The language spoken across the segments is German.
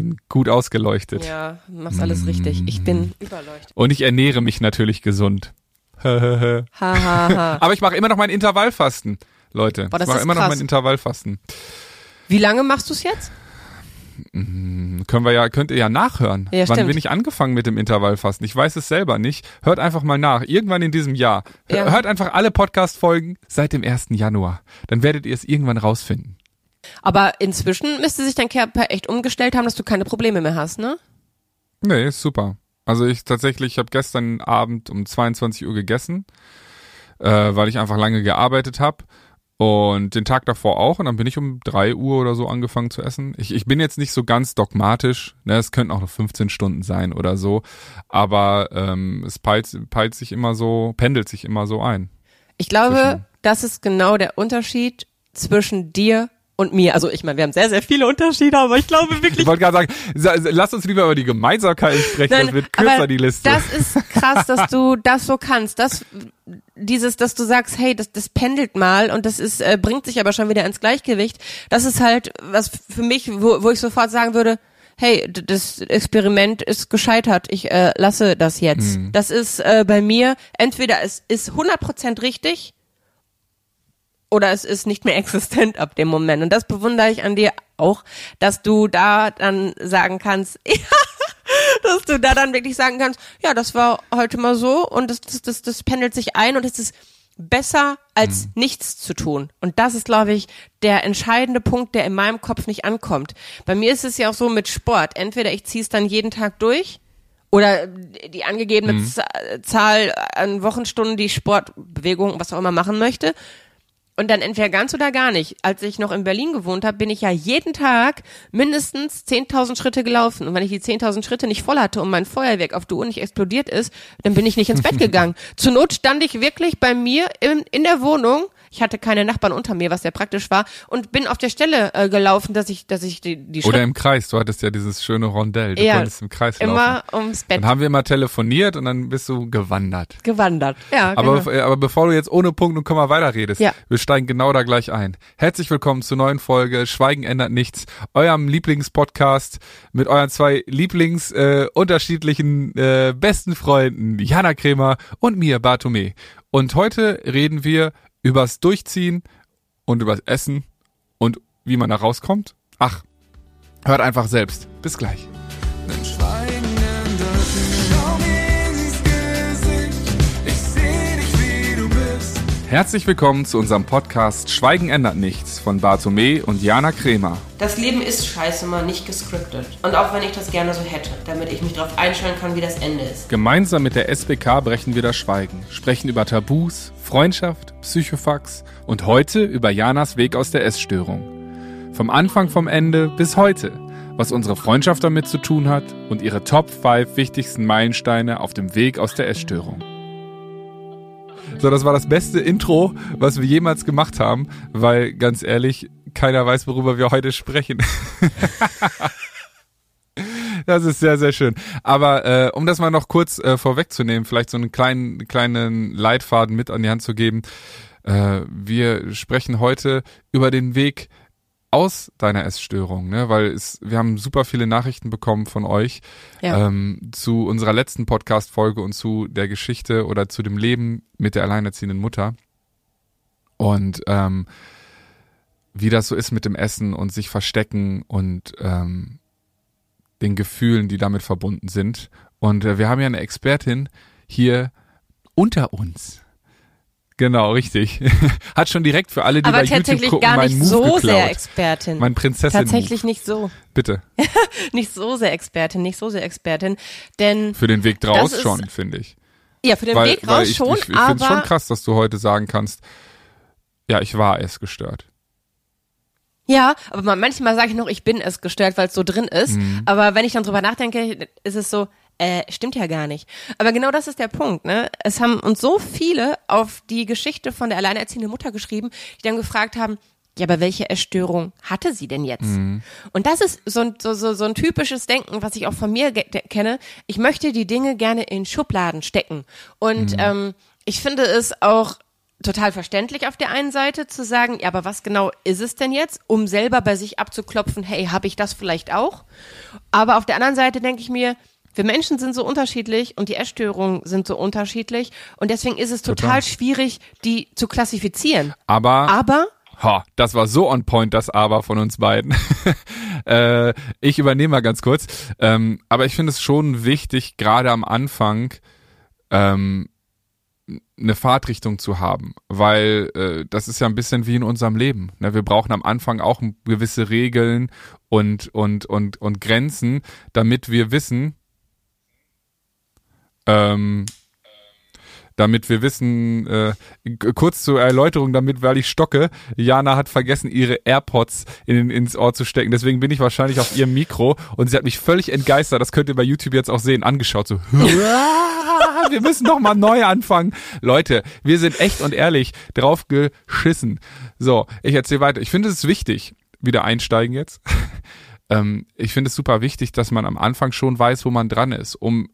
bin gut ausgeleuchtet. Ja, machst alles richtig. Ich bin überleuchtet. Und ich ernähre mich natürlich gesund. Ha, ha, ha. Aber ich mache immer noch mein Intervallfasten, Leute. Boah, das ich mache immer noch krass. mein Intervallfasten. Wie lange machst du es jetzt? Können wir ja, könnt ihr ja nachhören. Ja, Wann bin ich angefangen mit dem Intervallfasten? Ich weiß es selber nicht. Hört einfach mal nach. Irgendwann in diesem Jahr. Ja. Hört einfach alle Podcast-Folgen seit dem 1. Januar. Dann werdet ihr es irgendwann rausfinden. Aber inzwischen müsste sich dein Körper echt umgestellt haben, dass du keine Probleme mehr hast, ne? Nee, ist super. Also ich tatsächlich, ich habe gestern Abend um 22 Uhr gegessen, äh, weil ich einfach lange gearbeitet habe. Und den Tag davor auch. Und dann bin ich um 3 Uhr oder so angefangen zu essen. Ich, ich bin jetzt nicht so ganz dogmatisch. Ne? Es könnten auch noch 15 Stunden sein oder so. Aber ähm, es peilt, peilt sich immer so, pendelt sich immer so ein. Ich glaube, Zwischen- das ist genau der Unterschied zwischen dir und mir. Also ich meine, wir haben sehr, sehr viele Unterschiede, aber ich glaube Ich wirklich. wollte gerade sagen, sa- lass uns lieber über die Gemeinsamkeiten sprechen. das wird kürzer, die Liste. Das ist krass, dass du das so kannst. Das, dieses, dass du sagst, hey, das, das pendelt mal und das ist, äh, bringt sich aber schon wieder ins Gleichgewicht. Das ist halt was für mich, wo, wo ich sofort sagen würde, hey, das Experiment ist gescheitert. Ich äh, lasse das jetzt. Mhm. Das ist äh, bei mir, entweder es ist 100% richtig oder es ist nicht mehr existent ab dem Moment. Und das bewundere ich an dir auch, dass du da dann sagen kannst, ja, dass du da dann wirklich sagen kannst, ja, das war heute mal so und das, das, das, das pendelt sich ein und es ist besser als nichts zu tun. Und das ist, glaube ich, der entscheidende Punkt, der in meinem Kopf nicht ankommt. Bei mir ist es ja auch so mit Sport. Entweder ich ziehe es dann jeden Tag durch oder die angegebene Z- Zahl an Wochenstunden, die Sport, Bewegung, was auch immer machen möchte. Und dann entweder ganz oder gar nicht. Als ich noch in Berlin gewohnt habe, bin ich ja jeden Tag mindestens 10.000 Schritte gelaufen. Und wenn ich die 10.000 Schritte nicht voll hatte und mein Feuerwerk auf der Uhr nicht explodiert ist, dann bin ich nicht ins Bett gegangen. Zur Not stand ich wirklich bei mir in, in der Wohnung. Ich hatte keine Nachbarn unter mir, was sehr praktisch war, und bin auf der Stelle äh, gelaufen, dass ich, dass ich die, die Oder Schritte im Kreis. Du hattest ja dieses schöne Rondell. Du Ja, konntest im Kreis laufen. immer ums Bett Dann haben wir mal telefoniert und dann bist du gewandert. gewandert. Ja, Aber, genau. äh, aber bevor du jetzt ohne Punkt und Komma weiterredest, Ja. wir steigen genau da gleich ein. Herzlich willkommen zur neuen Folge Schweigen ändert nichts, eurem Lieblingspodcast mit euren zwei Lieblings äh, unterschiedlichen äh, besten Freunden Jana Kremer und mir Bartome. Und heute reden wir übers Durchziehen und übers Essen und wie man da rauskommt. Ach, hört einfach selbst. Bis gleich. Herzlich willkommen zu unserem Podcast Schweigen ändert nichts von Bartome und Jana Kremer. Das Leben ist scheiße mal nicht gescriptet. Und auch wenn ich das gerne so hätte, damit ich mich darauf einstellen kann, wie das Ende ist. Gemeinsam mit der SBK brechen wir das Schweigen, sprechen über Tabus, Freundschaft, Psychofax und heute über Janas Weg aus der Essstörung. Vom Anfang vom Ende bis heute, was unsere Freundschaft damit zu tun hat und ihre Top 5 wichtigsten Meilensteine auf dem Weg aus der Essstörung. So, das war das beste Intro, was wir jemals gemacht haben, weil ganz ehrlich, keiner weiß, worüber wir heute sprechen. Das ist sehr, sehr schön. Aber äh, um das mal noch kurz äh, vorwegzunehmen, vielleicht so einen kleinen, kleinen Leitfaden mit an die Hand zu geben. Äh, wir sprechen heute über den Weg aus deiner Essstörung, ne? weil es, wir haben super viele Nachrichten bekommen von euch Ja. ähm, zu unserer letzten Podcast-Folge und zu der Geschichte oder zu dem Leben mit der alleinerziehenden Mutter. Und ähm, wie das so ist mit dem Essen und sich verstecken und ähm, den Gefühlen, die damit verbunden sind. Und äh, wir haben ja eine Expertin hier unter uns. Genau, richtig. Hat schon direkt für alle, die Aber bei YouTube tatsächlich gucken, gar nicht Move so geklaut. sehr Expertin. mein Prinzessin. Tatsächlich nicht so. Bitte. Nicht so sehr Expertin, nicht so sehr Expertin. Denn, Für den Weg draus schon, finde ich. ja, für den weil, Weg weil raus ich, schon, ich, ich finde es aber schon krass, dass du heute sagen kannst, ja, ich war es gestört. Ja, aber man- manchmal sage ich noch, ich bin es gestört, weil es so drin ist. Mhm. Aber wenn ich dann drüber nachdenke, ist es so, äh, stimmt ja gar nicht. Aber genau das ist der Punkt, ne? Es haben uns so viele auf die Geschichte von der alleinerziehenden Mutter geschrieben, die dann gefragt haben, ja, aber welche Essstörung hatte sie denn jetzt? Mhm. Und das ist so ein, so, so, so ein typisches Denken, was ich auch von mir kenne. Ich möchte die Dinge gerne in Schubladen stecken. Und ähm, ich finde es auch total verständlich auf der einen Seite zu sagen, ja, aber was genau ist es denn jetzt, um selber bei sich abzuklopfen, hey, habe ich das vielleicht auch? Aber auf der anderen Seite denke ich mir, wir Menschen sind so unterschiedlich und die Essstörungen sind so unterschiedlich und deswegen ist es total, Total. schwierig, die zu klassifizieren. Aber Aber Ha, das war so on point, das Aber von uns beiden. äh, ich übernehme mal ganz kurz. Ähm, aber ich finde es schon wichtig, gerade am Anfang ähm, eine Fahrtrichtung zu haben, weil äh, das ist ja ein bisschen wie in unserem Leben. Ne? Wir brauchen am Anfang auch gewisse Regeln und und und und Grenzen, damit wir wissen, ähm, damit wir wissen, äh, kurz zur Erläuterung, damit, weil ich stocke, Jana hat vergessen, ihre AirPods in, ins Ohr zu stecken. Deswegen bin ich wahrscheinlich auf ihrem Mikro und sie hat mich völlig entgeistert, das könnt ihr bei YouTube jetzt auch sehen, angeschaut, so, wir müssen noch mal neu anfangen. Leute, wir sind echt und ehrlich drauf geschissen. So, ich erzähle weiter. Ich finde es wichtig, wieder einsteigen jetzt. ähm, ich finde es super wichtig, dass man am Anfang schon weiß, wo man dran ist, um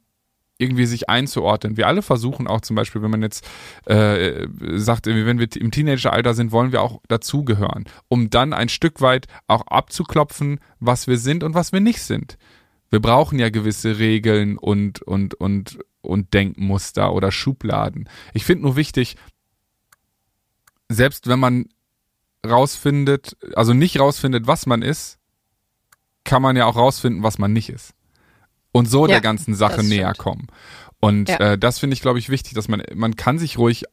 irgendwie sich einzuordnen. Wir alle versuchen auch zum Beispiel, wenn man jetzt äh, sagt, wenn wir im Teenageralter sind, wollen wir auch dazugehören, um dann ein Stück weit auch abzuklopfen, was wir sind und was wir nicht sind. Wir brauchen ja gewisse Regeln und und und und Denkmuster oder Schubladen. Ich finde nur wichtig, selbst wenn man rausfindet, also nicht rausfindet, was man ist, kann man ja auch rausfinden, was man nicht ist. Und so Ja, der ganzen Sache näher kommen. Und Ja. äh, das finde ich, glaube ich, wichtig, dass man, man kann sich ruhig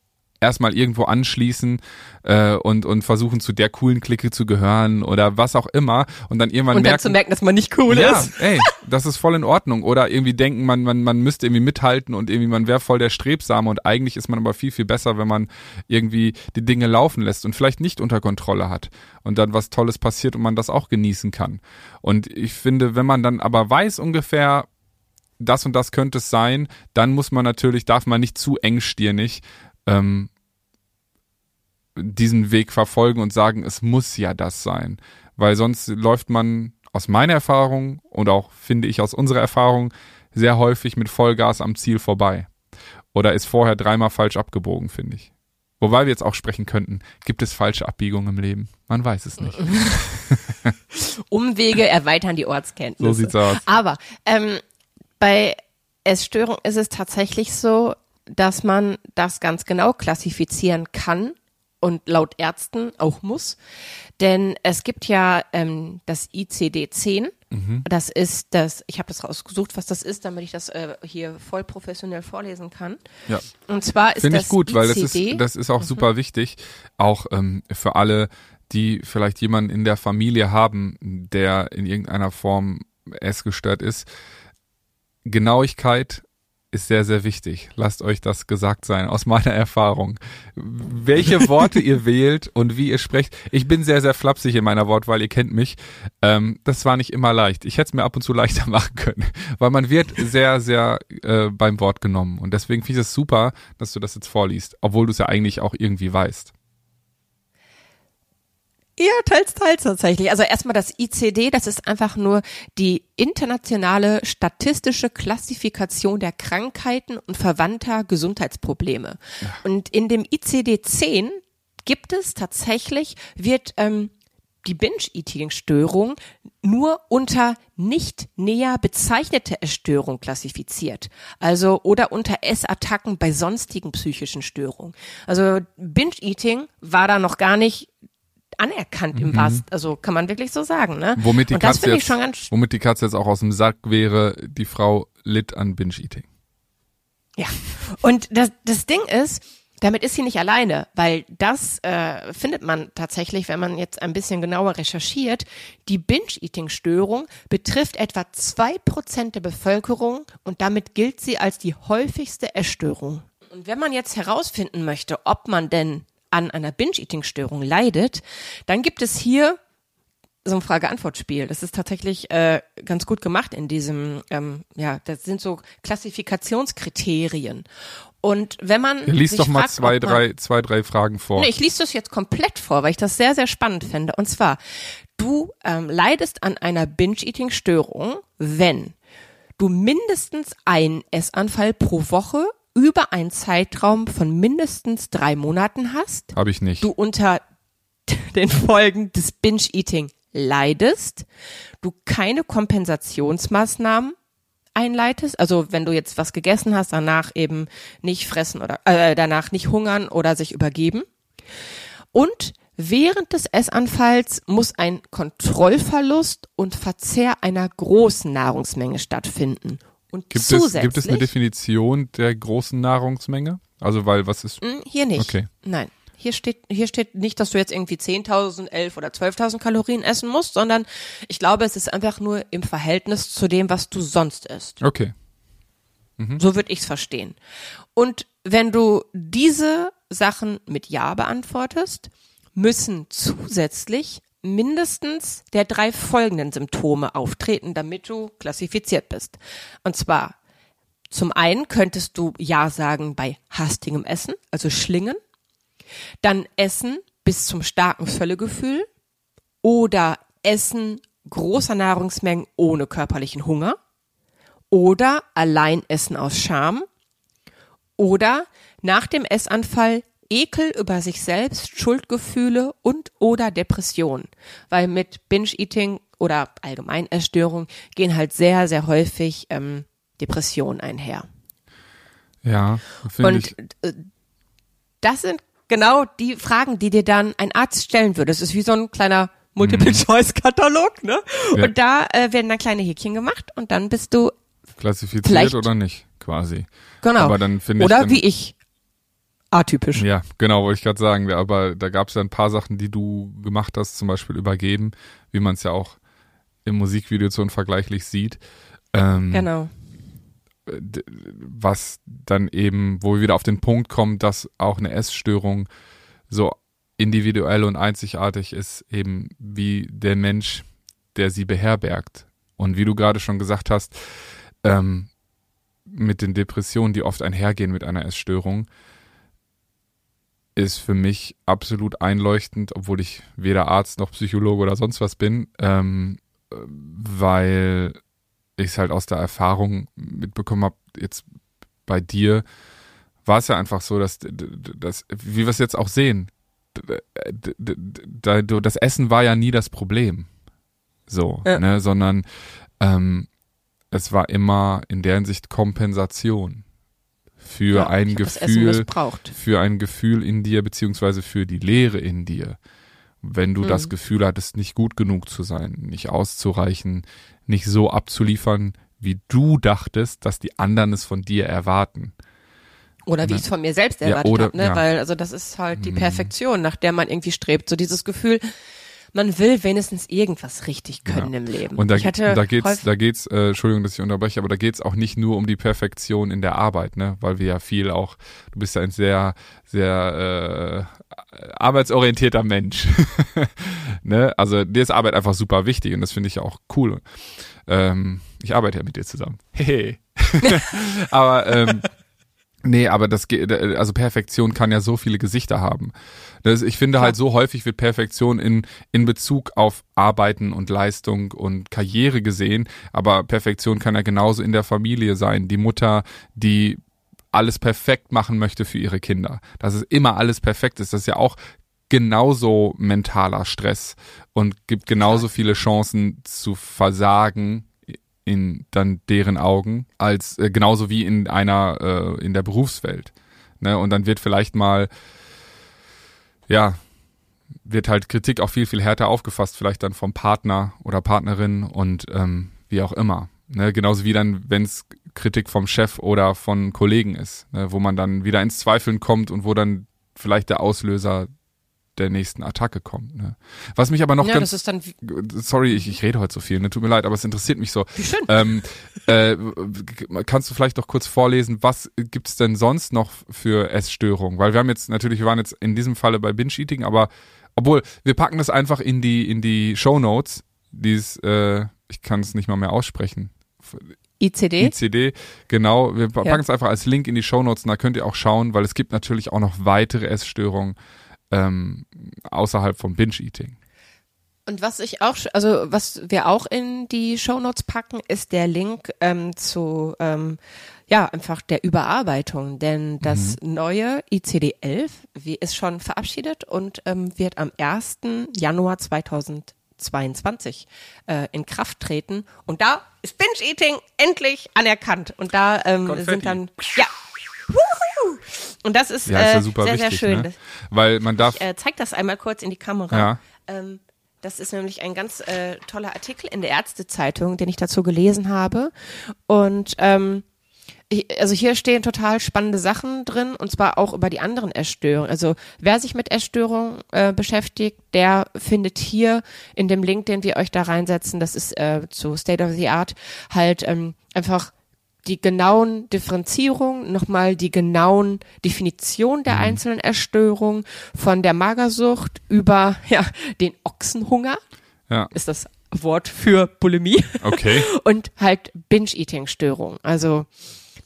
erstmal irgendwo anschließen äh, und, und versuchen, zu der coolen Clique zu gehören oder was auch immer und dann irgendwann und dann merken, zu merken, dass man nicht cool ja, ist. ey, das ist voll in Ordnung. Oder irgendwie denken, man, man, man müsste irgendwie mithalten und irgendwie man wäre voll der Strebsame und eigentlich ist man aber viel, viel besser, wenn man irgendwie die Dinge laufen lässt und vielleicht nicht unter Kontrolle hat und dann was Tolles passiert und man das auch genießen kann. Und ich finde, wenn man dann aber weiß ungefähr, das und das könnte es sein, dann muss man natürlich, darf man nicht zu engstirnig ähm, diesen Weg verfolgen und sagen, es muss ja das sein. Weil sonst läuft man aus meiner Erfahrung und auch finde ich aus unserer Erfahrung sehr häufig mit Vollgas am Ziel vorbei. Oder ist vorher dreimal falsch abgebogen, finde ich. Wobei wir jetzt auch sprechen könnten, gibt es falsche Abbiegungen im Leben? Man weiß es nicht. Umwege erweitern die Ortskenntnisse. So sieht's aus. Aber ähm, bei Essstörung ist es tatsächlich so, dass man das ganz genau klassifizieren kann und laut Ärzten auch muss. Denn es gibt ja ähm, das ICD-10. Mhm. Das ist das, ich habe das rausgesucht, was das ist, damit ich das äh, hier voll professionell vorlesen kann. Ja. Und zwar ist Finde das ich gut, weil das ist, ICD. das ist auch super wichtig, auch ähm, für alle, die vielleicht jemanden in der Familie haben, der in irgendeiner Form essgestört ist. Genauigkeit ist sehr, sehr wichtig. Lasst euch das gesagt sein, aus meiner Erfahrung. Welche Worte ihr wählt und wie ihr sprecht. Ich bin sehr, sehr flapsig in meiner Wortwahl, ihr kennt mich. Ähm, das war nicht immer leicht. Ich hätte es mir ab und zu leichter machen können, weil man wird sehr, sehr äh, beim Wort genommen. Und deswegen finde ich es super, dass du das jetzt vorliest, obwohl du es ja eigentlich auch irgendwie weißt. Ja, teils, teils tatsächlich. Also erstmal das ICD, das ist einfach nur die internationale statistische Klassifikation der Krankheiten und verwandter Gesundheitsprobleme. Und in dem ICD-10 gibt es tatsächlich, wird ähm, die Binge-Eating-Störung nur unter nicht näher bezeichnete Essstörung klassifiziert. Also oder unter Essattacken bei sonstigen psychischen Störungen. Also Binge-Eating war da noch gar nicht anerkannt im wahrsten, also kann man wirklich so sagen, ne? Mhm. Womit die Katze jetzt, schon ganz, womit die Katze jetzt auch aus dem Sack wäre, die Frau litt an Binge-Eating. ja. Und das, das Ding ist, damit ist sie nicht alleine, weil das äh, findet man tatsächlich, wenn man jetzt ein bisschen genauer recherchiert. Die Binge-Eating-Störung betrifft etwa zwei Prozent der Bevölkerung und damit gilt sie als die häufigste Essstörung. Und wenn man jetzt herausfinden möchte, ob man denn an einer Binge-Eating-Störung leidet, dann gibt es hier so ein Frage-Antwort-Spiel. Das ist tatsächlich äh, ganz gut gemacht in diesem, ähm, ja, das sind so Klassifikationskriterien. Und wenn man Lies sich doch mal fragt, zwei, man, drei, zwei, drei Fragen vor. Nee, ich lese das jetzt komplett vor, weil ich das sehr, sehr spannend finde. Und zwar, du ähm, leidest an einer Binge-Eating-Störung, wenn du mindestens einen Essanfall pro Woche über einen Zeitraum von mindestens drei Monaten hast, Habe ich nicht. du unter den Folgen des Binge-Eating leidest, du keine Kompensationsmaßnahmen einleitest, also wenn du jetzt was gegessen hast, danach eben nicht fressen oder äh, danach nicht hungern oder sich übergeben. Und während des Essanfalls muss ein Kontrollverlust und Verzehr einer großen Nahrungsmenge stattfinden. Und Gibt es, zusätzlich gibt es eine Definition der großen Nahrungsmenge? Also, weil was ist. Hm, Hier nicht. Okay. Nein. Hier steht, hier steht nicht, dass du jetzt irgendwie 10.000, 11 oder 12.000 Kalorien essen musst, sondern ich glaube, es ist einfach nur im Verhältnis zu dem, was du sonst isst. Okay. So würde ich's verstehen. Und wenn du diese Sachen mit Ja beantwortest, müssen zusätzlich mindestens der drei folgenden Symptome auftreten, damit du klassifiziert bist. Und zwar zum einen könntest du Ja sagen bei hastigem Essen, also Schlingen, dann Essen bis zum starken Völlegefühl oder Essen großer Nahrungsmengen ohne körperlichen Hunger oder allein Essen aus Scham oder nach dem Essanfall Ekel über sich selbst, Schuldgefühle und oder Depression, weil mit Binge-Eating oder allgemein Essstörung gehen halt sehr, sehr häufig ähm, Depressionen einher. Ja, finde Und ich. äh, das sind genau die Fragen, die dir dann ein Arzt stellen würde. Es ist wie so ein kleiner Multiple-Choice-Katalog, ne? Ja. Und da äh, werden dann kleine Häkchen gemacht und dann bist du Klassifiziert oder nicht, quasi. genau. Aber dann finde ich. Oder wie ich atypisch. Ja, genau, wollte ich gerade sagen. Aber da gab es ja ein paar Sachen, die du gemacht hast, zum Beispiel übergeben, wie man es ja auch im Musikvideo so unvergleichlich sieht. Ähm, Genau. d- was dann eben, wo wir wieder auf den Punkt kommen, dass auch eine Essstörung so individuell und einzigartig ist, eben wie der Mensch, der sie beherbergt. Und wie du gerade schon gesagt hast, ähm, mit den Depressionen, die oft einhergehen mit einer Essstörung, ist für mich absolut einleuchtend, obwohl ich weder Arzt noch Psychologe oder sonst was bin, ähm, äh, weil ich es halt aus der Erfahrung mitbekommen habe, jetzt bei dir war es ja einfach so, dass, dass wie wir es jetzt auch sehen, das Essen war ja nie das Problem. So, Ja. ne, sondern ähm, es war immer in der Hinsicht Kompensation für Ja, ein das Gefühl, für ein Gefühl in dir, beziehungsweise für die Leere in dir. Wenn du das Mhm. Gefühl hattest, nicht gut genug zu sein, nicht auszureichen, nicht so abzuliefern, wie du dachtest, dass die anderen es von dir erwarten. Oder wie Ne? ich es von mir selbst Ja, erwartet oder- habe, ne? ja. Weil, also das ist halt die Mhm. Perfektion, nach der man irgendwie strebt. So dieses Gefühl, man will wenigstens irgendwas richtig können Ja. im Leben. Und da, ich hatte da geht's, da geht's, äh, Entschuldigung, dass ich unterbreche, aber da geht's auch nicht nur um die Perfektion in der Arbeit, ne, weil wir ja viel auch, du bist ja ein sehr, sehr äh, arbeitsorientierter Mensch, ne, also dir ist Arbeit einfach super wichtig und das finde ich ja auch cool. Ähm, ich arbeite ja mit dir zusammen, hehe. aber ähm, Nee, aber das geht, also Perfektion kann ja so viele Gesichter haben. Das, ich finde Klar. halt so häufig wird Perfektion in, in Bezug auf Arbeiten und Leistung und Karriere gesehen, aber Perfektion kann ja genauso in der Familie sein. Die Mutter, die alles perfekt machen möchte für ihre Kinder. Dass es immer alles perfekt ist, das ist ja auch genauso mentaler Stress und gibt genauso viele Chancen zu versagen in dann deren Augen als äh, genauso wie in einer äh, in der Berufswelt ne? Und dann wird vielleicht mal ja wird halt Kritik auch viel viel härter aufgefasst vielleicht dann vom Partner oder Partnerin und ähm, wie auch immer ne? Genauso wie dann wenn es Kritik vom Chef oder von Kollegen ist ne, wo man dann wieder ins Zweifeln kommt und wo dann vielleicht der Auslöser der nächsten Attacke kommt ne was mich aber noch ja, ganz das ist dann wie, sorry, ich, ich rede heute so viel, ne? tut mir leid, aber es interessiert mich so. wie schön. Ähm, äh, kannst du vielleicht doch kurz vorlesen, was gibt's denn sonst noch für Essstörungen? Weil wir haben jetzt natürlich, wir waren jetzt in diesem Falle bei Binge-Eating, aber obwohl, wir packen das einfach in die, in die Show Notes, dieses, äh, ich kann es nicht mal mehr aussprechen. ICD? ICD, genau. Wir packen Ja. es einfach als Link in die Show Notes und da könnt ihr auch schauen, weil es gibt natürlich auch noch weitere Essstörungen ähm, außerhalb vom Binge-Eating. Und was ich auch, also was wir auch in die Shownotes packen, ist der Link ähm, zu ähm, ja einfach der Überarbeitung, denn das neue ICD 11 wie, ist schon verabschiedet und ähm, wird am 1. Januar 2022 äh, in Kraft treten und da ist Binge Eating endlich anerkannt und da ähm, Konfetti. sind dann ja Wuhu! Und das ist, Ja, ist äh, ja super sehr wichtig, sehr schön. ne? Weil man darf, Ich äh, zeig das einmal kurz in die Kamera. Ja. Ähm, das ist nämlich ein ganz äh, toller Artikel in der Ärztezeitung, den ich dazu gelesen habe. Und ähm, ich, also hier stehen total spannende Sachen drin und zwar auch über die anderen Essstörungen. Also wer sich mit Essstörungen äh, beschäftigt, der findet hier in dem Link, den wir euch da reinsetzen, das ist äh, zu State of the Art, halt ähm, einfach die genauen Differenzierungen, nochmal die genauen Definitionen der einzelnen Essstörungen, von der Magersucht über ja, den Ochsenhunger, ja, ist das Wort für Bulimie, okay. und halt Binge-Eating-Störungen. Also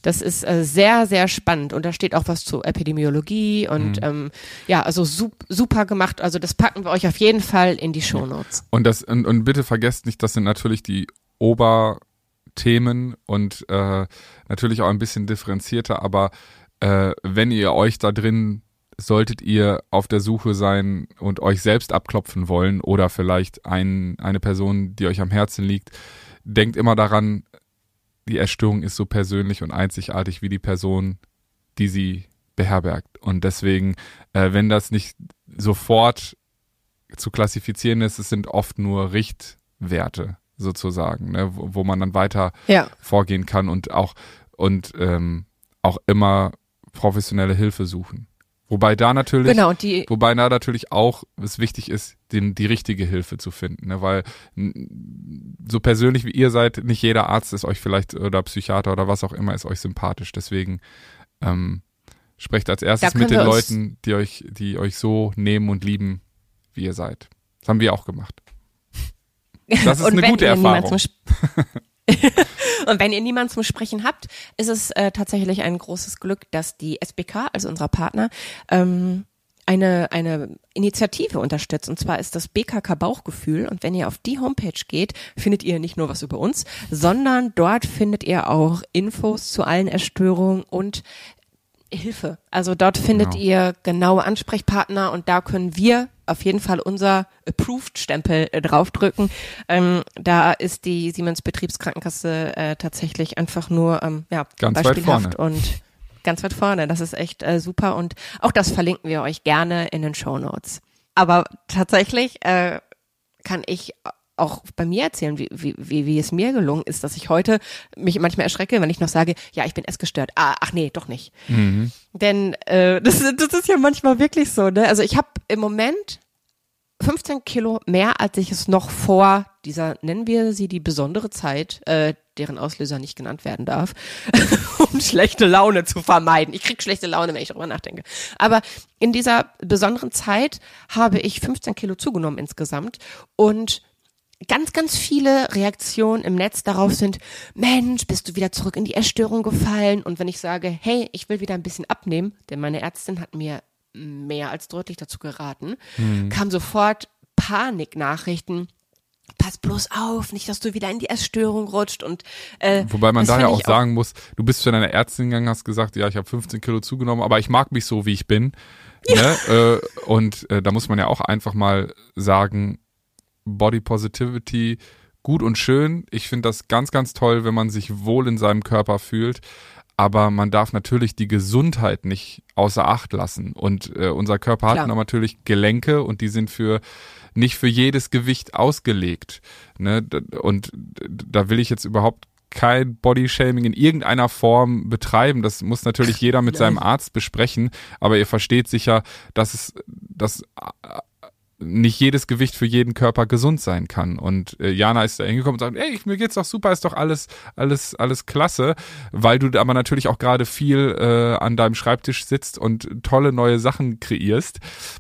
das ist äh, sehr, sehr spannend und da steht auch was zu Epidemiologie und ähm, ja, also sup super gemacht. Also das packen wir euch auf jeden Fall in die Shownotes. Und das und, und bitte vergesst nicht, das sind natürlich die Oberthemen und äh, natürlich auch ein bisschen differenzierter, aber äh, wenn ihr euch da drin solltet ihr auf der Suche sein und euch selbst abklopfen wollen oder vielleicht ein, eine Person, die euch am Herzen liegt, denkt immer daran, die Essstörung ist so persönlich und einzigartig wie die Person, die sie beherbergt. Und deswegen, äh, wenn das nicht sofort zu klassifizieren ist, es sind oft nur Richtwerte sozusagen, ne, wo, wo man dann weiter Ja. vorgehen kann und auch und ähm, auch immer professionelle Hilfe suchen. Wobei da natürlich, Genau, die, wobei da natürlich auch es wichtig ist, den, die richtige Hilfe zu finden, ne, weil so persönlich wie ihr seid, nicht jeder Arzt ist euch vielleicht oder Psychiater oder was auch immer ist euch sympathisch. Deswegen ähm, sprecht als erstes mit den Leuten, die euch, die euch so nehmen und lieben, wie ihr seid. Das haben wir auch gemacht. Das ist und eine wenn gute Erfahrung. zum Und wenn ihr niemanden zum Sprechen habt, ist es äh, tatsächlich ein großes Glück, dass die SBK, also unser Partner, ähm, eine, eine Initiative unterstützt. Und zwar ist das BKK Bauchgefühl. Und wenn ihr auf die Homepage geht, findet ihr nicht nur was über uns, sondern dort findet ihr auch Infos zu allen Erstörungen und Hilfe. Also dort findet Genau. ihr genaue Ansprechpartner und da können wir auf jeden Fall unser Approved-Stempel äh, draufdrücken. Ähm, da ist die Siemens Betriebskrankenkasse äh, tatsächlich einfach nur ähm, ja, Ganz weit beispielhaft vorne. und ganz weit vorne. Das ist echt äh, super und auch das verlinken wir euch gerne in den Show Notes. Aber tatsächlich äh, kann ich auch bei mir erzählen, wie, wie, wie, wie es mir gelungen ist, dass ich heute mich manchmal erschrecke, wenn ich noch sage, ja, ich bin essgestört. Ah, ach nee, doch nicht. Denn äh, das, das ist ja manchmal wirklich so, ne? Also ich habe im Moment 15 Kilo mehr, als ich es noch vor dieser, nennen wir sie die besondere Zeit, äh, deren Auslöser nicht genannt werden darf, um schlechte Laune zu vermeiden. Ich krieg schlechte Laune, wenn ich darüber nachdenke. Aber in dieser besonderen Zeit habe ich 15 Kilo zugenommen insgesamt und ganz, ganz viele Reaktionen im Netz darauf sind, Mensch, bist du wieder zurück in die Essstörung gefallen? Und wenn ich sage, hey, ich will wieder ein bisschen abnehmen, denn meine Ärztin hat mir mehr als deutlich dazu geraten, kam sofort Paniknachrichten. Pass bloß auf, nicht, dass du wieder in die Essstörung rutscht und äh, Wobei man das da ja auch sagen muss, du bist zu deiner Ärztin gegangen, hast gesagt, ja, ich habe 15 Kilo zugenommen, aber ich mag mich so, wie ich bin. Ne? Äh, und äh, da muss man ja auch einfach mal sagen, Body Positivity, gut und schön. Ich finde das ganz, ganz toll, wenn man sich wohl in seinem Körper fühlt. Aber man darf natürlich die Gesundheit nicht außer Acht lassen. Und äh, unser Körper Klar. hat natürlich Gelenke und die sind für nicht für jedes Gewicht ausgelegt. Ne? Und da will ich jetzt überhaupt kein Bodyshaming in irgendeiner Form betreiben. Das muss natürlich jeder mit seinem Arzt besprechen. Aber ihr versteht sicher, dass es, dass nicht jedes Gewicht für jeden Körper gesund sein kann. Und äh, Jana ist da hingekommen und sagt, ey, mir geht's doch super, ist doch alles, alles, alles klasse, weil du aber natürlich auch gerade viel äh, an deinem Schreibtisch sitzt und tolle neue Sachen kreierst,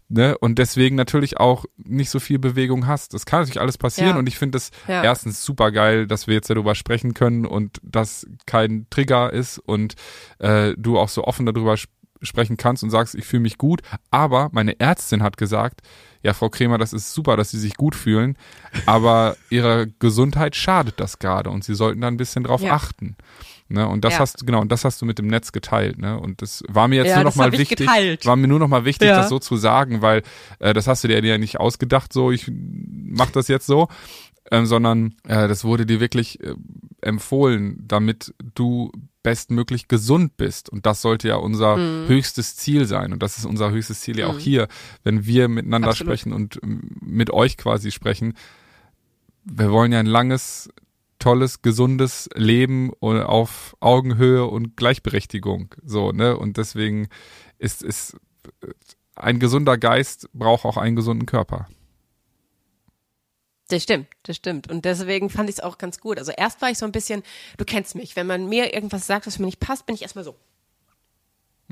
ne? Und deswegen natürlich auch nicht so viel Bewegung hast. Das kann natürlich alles passieren Ja. und ich finde es Ja. erstens super geil, dass wir jetzt darüber sprechen können und das kein Trigger ist und äh, du auch so offen darüber sp- aussprechen kannst und sagst, ich fühle mich gut, aber meine Ärztin hat gesagt, ja, Frau Kremer, das ist super, dass Sie sich gut fühlen, aber Ihrer Gesundheit schadet das gerade und Sie sollten da ein bisschen drauf Ja. achten. Ne, und das Ja. hast du, genau, und das hast du mit dem Netz geteilt, ne? Und das war mir jetzt Ja, nur noch das mal hab ich wichtig, geteilt. war mir nur noch mal wichtig, das so zu sagen, weil äh, das hast du dir ja nicht ausgedacht, so ich mach das jetzt so, ähm, sondern äh, das wurde dir wirklich äh, empfohlen, damit du bestmöglich gesund bist. Und das sollte ja unser Mhm. höchstes Ziel sein. Und das ist unser höchstes Ziel ja auch hier, wenn wir miteinander Absolut. sprechen und ähm, mit euch quasi sprechen. Wir wollen ja ein langes, tolles, gesundes Leben auf Augenhöhe und Gleichberechtigung. So, ne? Und deswegen ist, ist äh, ein gesunder Geist braucht auch einen gesunden Körper. Das stimmt, das stimmt. Und deswegen fand ich es auch ganz gut. Also erst war ich so ein bisschen, du kennst mich, wenn man mir irgendwas sagt, was mir nicht passt, bin ich erstmal so.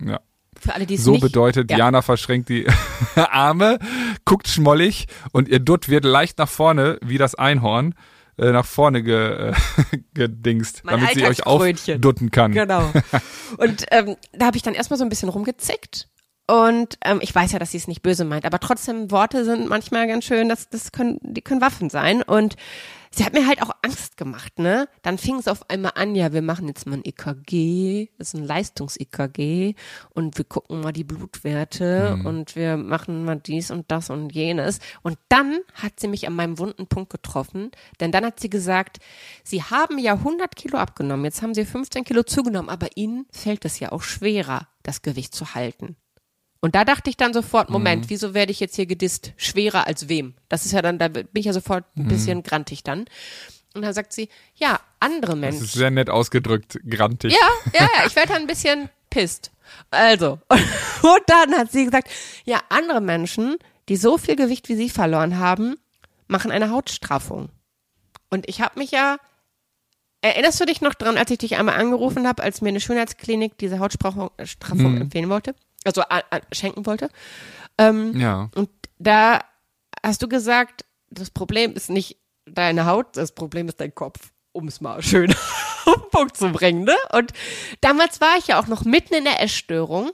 Ja. Für alle, die es So nicht. bedeutet, ja. Jana verschränkt die Arme, guckt schmollig und ihr Dutt wird leicht nach vorne, wie das Einhorn, äh, nach vorne ge, äh, gedingst, Mein damit sie euch aufdutten kann. Genau. Und ähm, da habe ich dann erstmal so ein bisschen rumgezickt. Und ähm, ich weiß ja, dass sie es nicht böse meint, aber trotzdem Worte sind manchmal ganz schön, das, das können, die können Waffen sein. Und sie hat mir halt auch Angst gemacht, ne? Dann fing es auf einmal an, ja, wir machen jetzt mal ein EKG, das ist ein Leistungs-EKG und wir gucken mal die Blutwerte und wir machen mal dies und das und jenes. Und dann hat sie mich an meinem wunden Punkt getroffen, denn dann hat sie gesagt, sie haben ja 100 Kilo abgenommen, jetzt haben sie 15 Kilo zugenommen, aber ihnen fällt es ja auch schwerer, das Gewicht zu halten. Und da dachte ich dann sofort, Moment, wieso werde ich jetzt hier gedisst? Schwerer als wem? Das ist ja dann, da bin ich ja sofort ein bisschen grantig dann. Und dann sagt sie, ja, andere Das Menschen. ist sehr nett ausgedrückt, grantig. Ja, ja, ja, ich werde dann ein bisschen pisst. Also, und dann hat sie gesagt, ja, andere Menschen, die so viel Gewicht wie sie verloren haben, machen eine Hautstraffung. Und ich habe mich ja, erinnerst du dich noch dran, als ich dich einmal angerufen habe, als mir eine Schönheitsklinik diese Hautstraffung Straffung empfehlen wollte, also äh, äh, schenken wollte? Ähm, Ja. und da hast du gesagt, das Problem ist nicht deine Haut, das Problem ist dein Kopf, um es mal schön auf den Punkt zu bringen. Ne? Und damals war ich ja auch noch mitten in der Essstörung.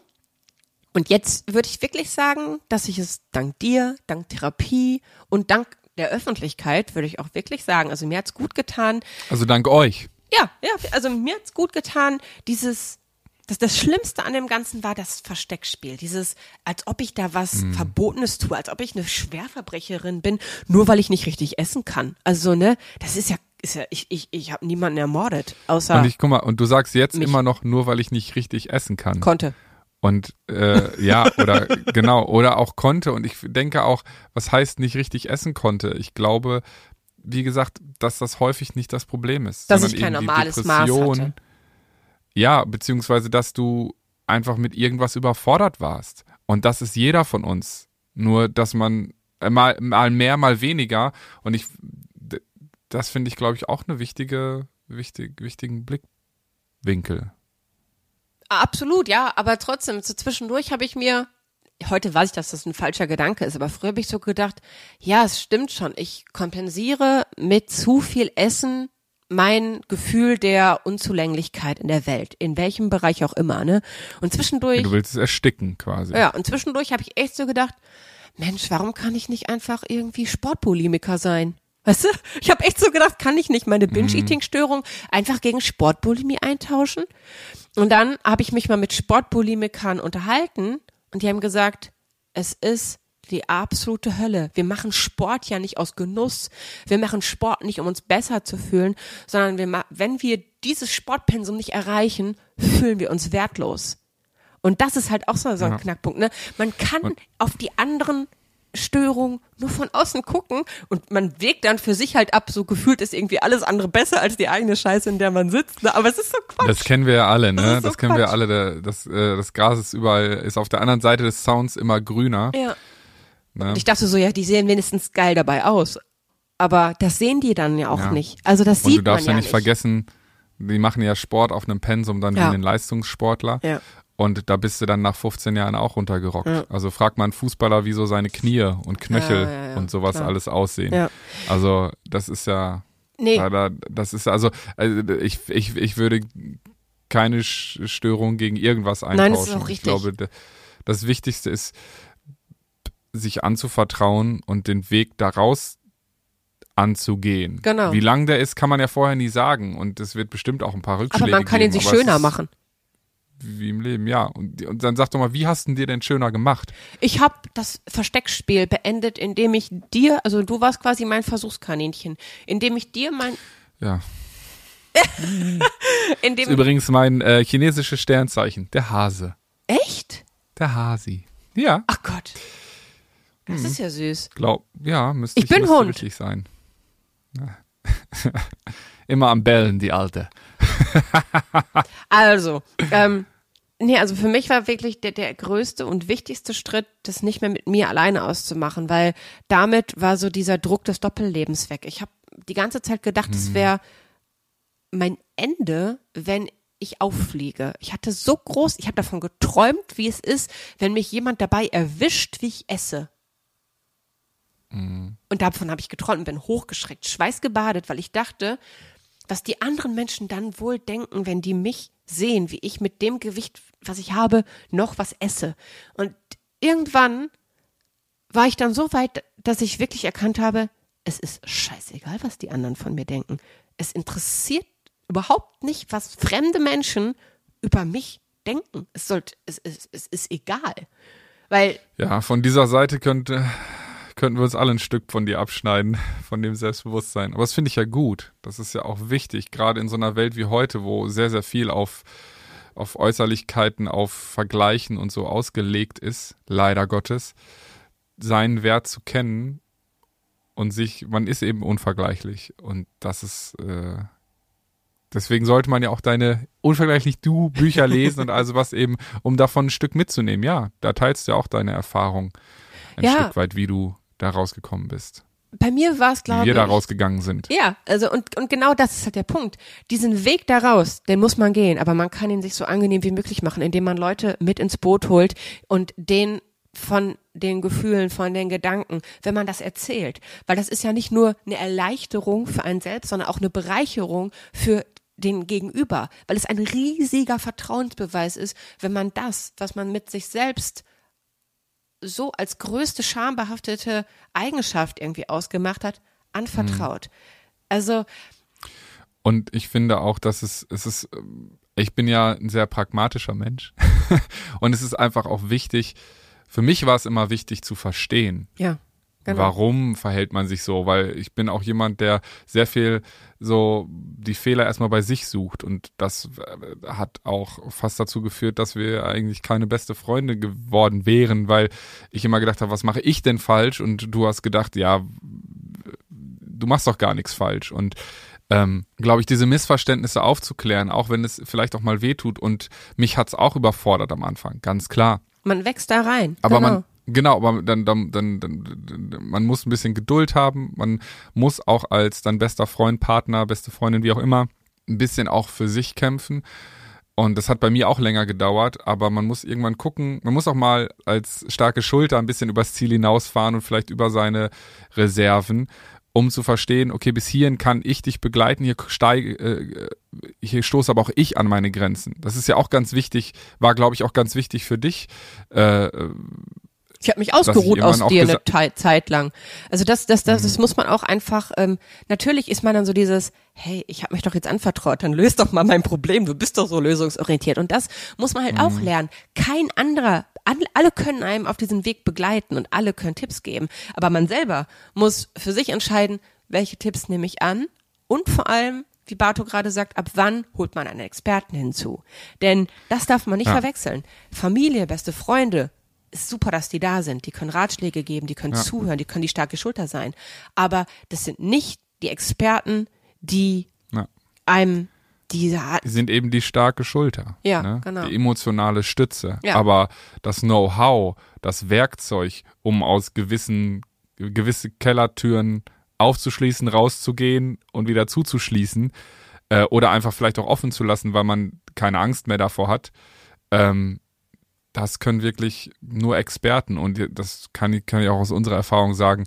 Und jetzt würde ich wirklich sagen, dass ich es dank dir, dank Therapie und dank der Öffentlichkeit, würde ich auch wirklich sagen, also mir hat's gut getan, Also dank euch. ja, ja, also mir hat's gut getan, dieses, das, das Schlimmste an dem Ganzen war das Versteckspiel. Dieses, als ob ich da was Mhm. Verbotenes tue, als ob ich eine Schwerverbrecherin bin, nur weil ich nicht richtig essen kann. Also, ne, das ist ja, ist ja, ich, ich, ich habe niemanden ermordet, außer Und ich guck mal, und du sagst jetzt immer noch nur, weil ich nicht richtig essen kann. konnte. Und äh, ja, oder genau, oder auch konnte. Und ich denke auch, was heißt nicht richtig essen konnte? Ich glaube, wie gesagt, dass das häufig nicht das Problem ist. Dass ich kein normales Maß hatte. Ja, beziehungsweise, dass du einfach mit irgendwas überfordert warst. Und das ist jeder von uns. Nur, dass man äh, mal, mal mehr, mal weniger. Und ich, das finde ich, glaube ich, auch eine wichtige, wichtig, wichtigen Blickwinkel. Absolut, ja, aber trotzdem, so zwischendurch habe ich mir, heute weiß ich, dass das ein falscher Gedanke ist, aber früher habe ich so gedacht, ja, es stimmt schon, ich kompensiere mit zu viel Essen mein Gefühl der Unzulänglichkeit in der Welt, in welchem Bereich auch immer, ne? Und zwischendurch, Du willst es ersticken, quasi. ja, und zwischendurch habe ich echt so gedacht, Mensch, warum kann ich nicht einfach irgendwie Sportbulimiker sein? Weißt du? Ich habe echt so gedacht, kann ich nicht meine Binge-Eating-Störung einfach gegen Sportbulimie eintauschen? Und dann habe ich mich mal mit Sportbulimikern unterhalten und die haben gesagt, es ist die absolute Hölle. Wir machen Sport ja nicht aus Genuss. Wir machen Sport nicht, um uns besser zu fühlen, sondern wir, wenn wir dieses Sportpensum nicht erreichen, fühlen wir uns wertlos. Und das ist halt auch so, so ein Ja. Knackpunkt. Ne? Man kann auf die anderen Störungen nur von außen gucken und man wägt dann für sich halt ab, so gefühlt ist irgendwie alles andere besser als die eigene Scheiße, in der man sitzt. Ne? Aber es ist so Quatsch. Das kennen wir ja alle, Das ne? Das, so kennen wir Quatsch. alle. Der, das, äh, das Gras ist überall, ist auf der anderen Seite des Sounds immer grüner. ja. Ne? Und ich dachte so, ja, die sehen wenigstens geil dabei aus. Aber das sehen die dann ja auch Ja. nicht. Also das Und sieht du darfst man ja ja nicht vergessen, die machen ja Sport auf einem Pensum dann Ja. wie einen Leistungssportler. Ja. Und da bist du dann nach 15 Jahren auch runtergerockt. Also frag mal einen Fußballer, wie so seine Knie und Knöchel Ja, ja, ja, und sowas klar. alles aussehen. Ja. Also das ist ja, Nee, da, das ist also, also ich, ich, ich würde keine Störung gegen irgendwas Nein, eintauschen. das ist auch Ich richtig. glaube, d- das Wichtigste ist, sich anzuvertrauen und den Weg daraus anzugehen. Genau. Wie lang der ist, kann man ja vorher nie sagen. Und es wird bestimmt auch ein paar Rückschläge Aber man kann ihn geben, sich aber es schöner machen. Wie im Leben, ja. Und, und dann sag doch mal, wie hast du ihn dir denn schöner gemacht? Ich habe das Versteckspiel beendet, indem ich dir, also du warst quasi mein Versuchskaninchen, indem ich dir mein, Ja. indem ist übrigens mein äh, chinesisches Sternzeichen, der Hase. echt? Der Hasi. Ja, Ach Gott, das ist ja süß. glaub, ja, müsste Ich bin müsste Hund. richtig sein. Ja. Immer am Bellen, die Alte. Also, ähm, nee, also für mich war wirklich der, der größte und wichtigste Schritt, das nicht mehr mit mir alleine auszumachen, weil damit war so dieser Druck des Doppellebens weg. Ich habe die ganze Zeit gedacht, es wäre mein Ende, wenn ich auffliege. Ich hatte so groß, ich habe davon geträumt, wie es ist, wenn mich jemand dabei erwischt, wie ich esse. Und davon habe ich geträumt und bin hochgeschreckt, schweißgebadet, weil ich dachte, was die anderen Menschen dann wohl denken, wenn die mich sehen, wie ich mit dem Gewicht, was ich habe, noch was esse. Und irgendwann war ich dann so weit, dass ich wirklich erkannt habe, es ist scheißegal, was die anderen von mir denken. Es interessiert überhaupt nicht, was fremde Menschen über mich denken. Es sollte, es, es, es ist egal. Weil Ja, von dieser Seite könnte, könnten wir uns alle ein Stück von dir abschneiden, von dem Selbstbewusstsein. Aber das finde ich ja gut. Das ist ja auch wichtig, gerade in so einer Welt wie heute, wo sehr, sehr viel auf, auf Äußerlichkeiten, auf Vergleichen und so ausgelegt ist, leider Gottes, seinen Wert zu kennen und sich, man ist eben unvergleichlich. Und das ist, äh, deswegen sollte man ja auch deine unvergleichlich du Bücher lesen und also was eben, um davon ein Stück mitzunehmen. Ja, da teilst du ja auch deine Erfahrung ein Ja. Stück weit, wie du da rausgekommen bist. bei mir war es, Wie glaube wir ich. da rausgegangen sind. Ja, also und, und genau das ist halt der Punkt. Diesen Weg daraus, den muss man gehen, aber man kann ihn sich so angenehm wie möglich machen, indem man Leute mit ins Boot holt und den von den Gefühlen, von den Gedanken, wenn man das erzählt. Weil das ist ja nicht nur eine Erleichterung für einen selbst, sondern auch eine Bereicherung für den Gegenüber, weil es ein riesiger Vertrauensbeweis ist, wenn man das, was man mit sich selbst so als größte schambehaftete Eigenschaft irgendwie ausgemacht hat, anvertraut. Also, Und ich finde auch, dass es, es ist, ich bin ja ein sehr pragmatischer Mensch. und es ist einfach auch wichtig, für mich war es immer wichtig zu verstehen, ja, genau. warum verhält man sich so, weil ich bin auch jemand, der sehr viel so die Fehler erstmal bei sich sucht und das äh, hat auch fast dazu geführt, dass wir eigentlich keine beste Freunde geworden wären, weil ich immer gedacht habe, was mache ich denn falsch und du hast gedacht, ja, du machst doch gar nichts falsch und ähm, glaube ich, diese Missverständnisse aufzuklären, auch wenn es vielleicht auch mal wehtut und mich hat's auch überfordert am Anfang, ganz klar. Man wächst da rein. Aber genau. man, genau, aber dann, dann, dann, dann, man muss ein bisschen Geduld haben. Man muss auch als dann bester Freund, Partner, beste Freundin, wie auch immer, ein bisschen auch für sich kämpfen. Und das hat bei mir auch länger gedauert, aber man muss irgendwann gucken, man muss auch mal als starke Schulter ein bisschen übers Ziel hinausfahren und vielleicht über seine Reserven, um zu verstehen, okay, bis hierhin kann ich dich begleiten, hier steige, äh, hier stoße aber auch ich an meine Grenzen. Das ist ja auch ganz wichtig, war glaube ich auch ganz wichtig für dich, äh, Ich habe mich ich ausgeruht aus auch dir eine Te- Zeit lang. Also das, das, das, Mhm. das muss man auch einfach. Ähm, natürlich ist man dann so dieses, hey, ich habe mich doch jetzt anvertraut, dann löst doch mal mein Problem. Du bist doch so lösungsorientiert. Und das muss man halt auch Mhm. lernen. Kein anderer, alle, alle können einem auf diesem Weg begleiten und alle können Tipps geben. Aber man selber muss für sich entscheiden, welche Tipps nehme ich an und vor allem wie Barto gerade sagt, ab wann holt man einen Experten hinzu? Denn das darf man nicht Ja. verwechseln. Familie, beste Freunde, ist super, dass die da sind. Die können Ratschläge geben, die können zuhören, die können die starke Schulter sein. Aber das sind nicht die Experten, die ja. einem diese die sind eben die starke Schulter. Ja, ne? genau. Die emotionale Stütze. Ja. Aber das Know-how, das Werkzeug, um aus gewissen, gewisse Kellertüren aufzuschließen, rauszugehen und wieder zuzuschließen, äh, oder einfach vielleicht auch offen zu lassen, weil man keine Angst mehr davor hat, ähm, das können wirklich nur Experten und das kann, ich- kann ich auch aus unserer Erfahrung sagen,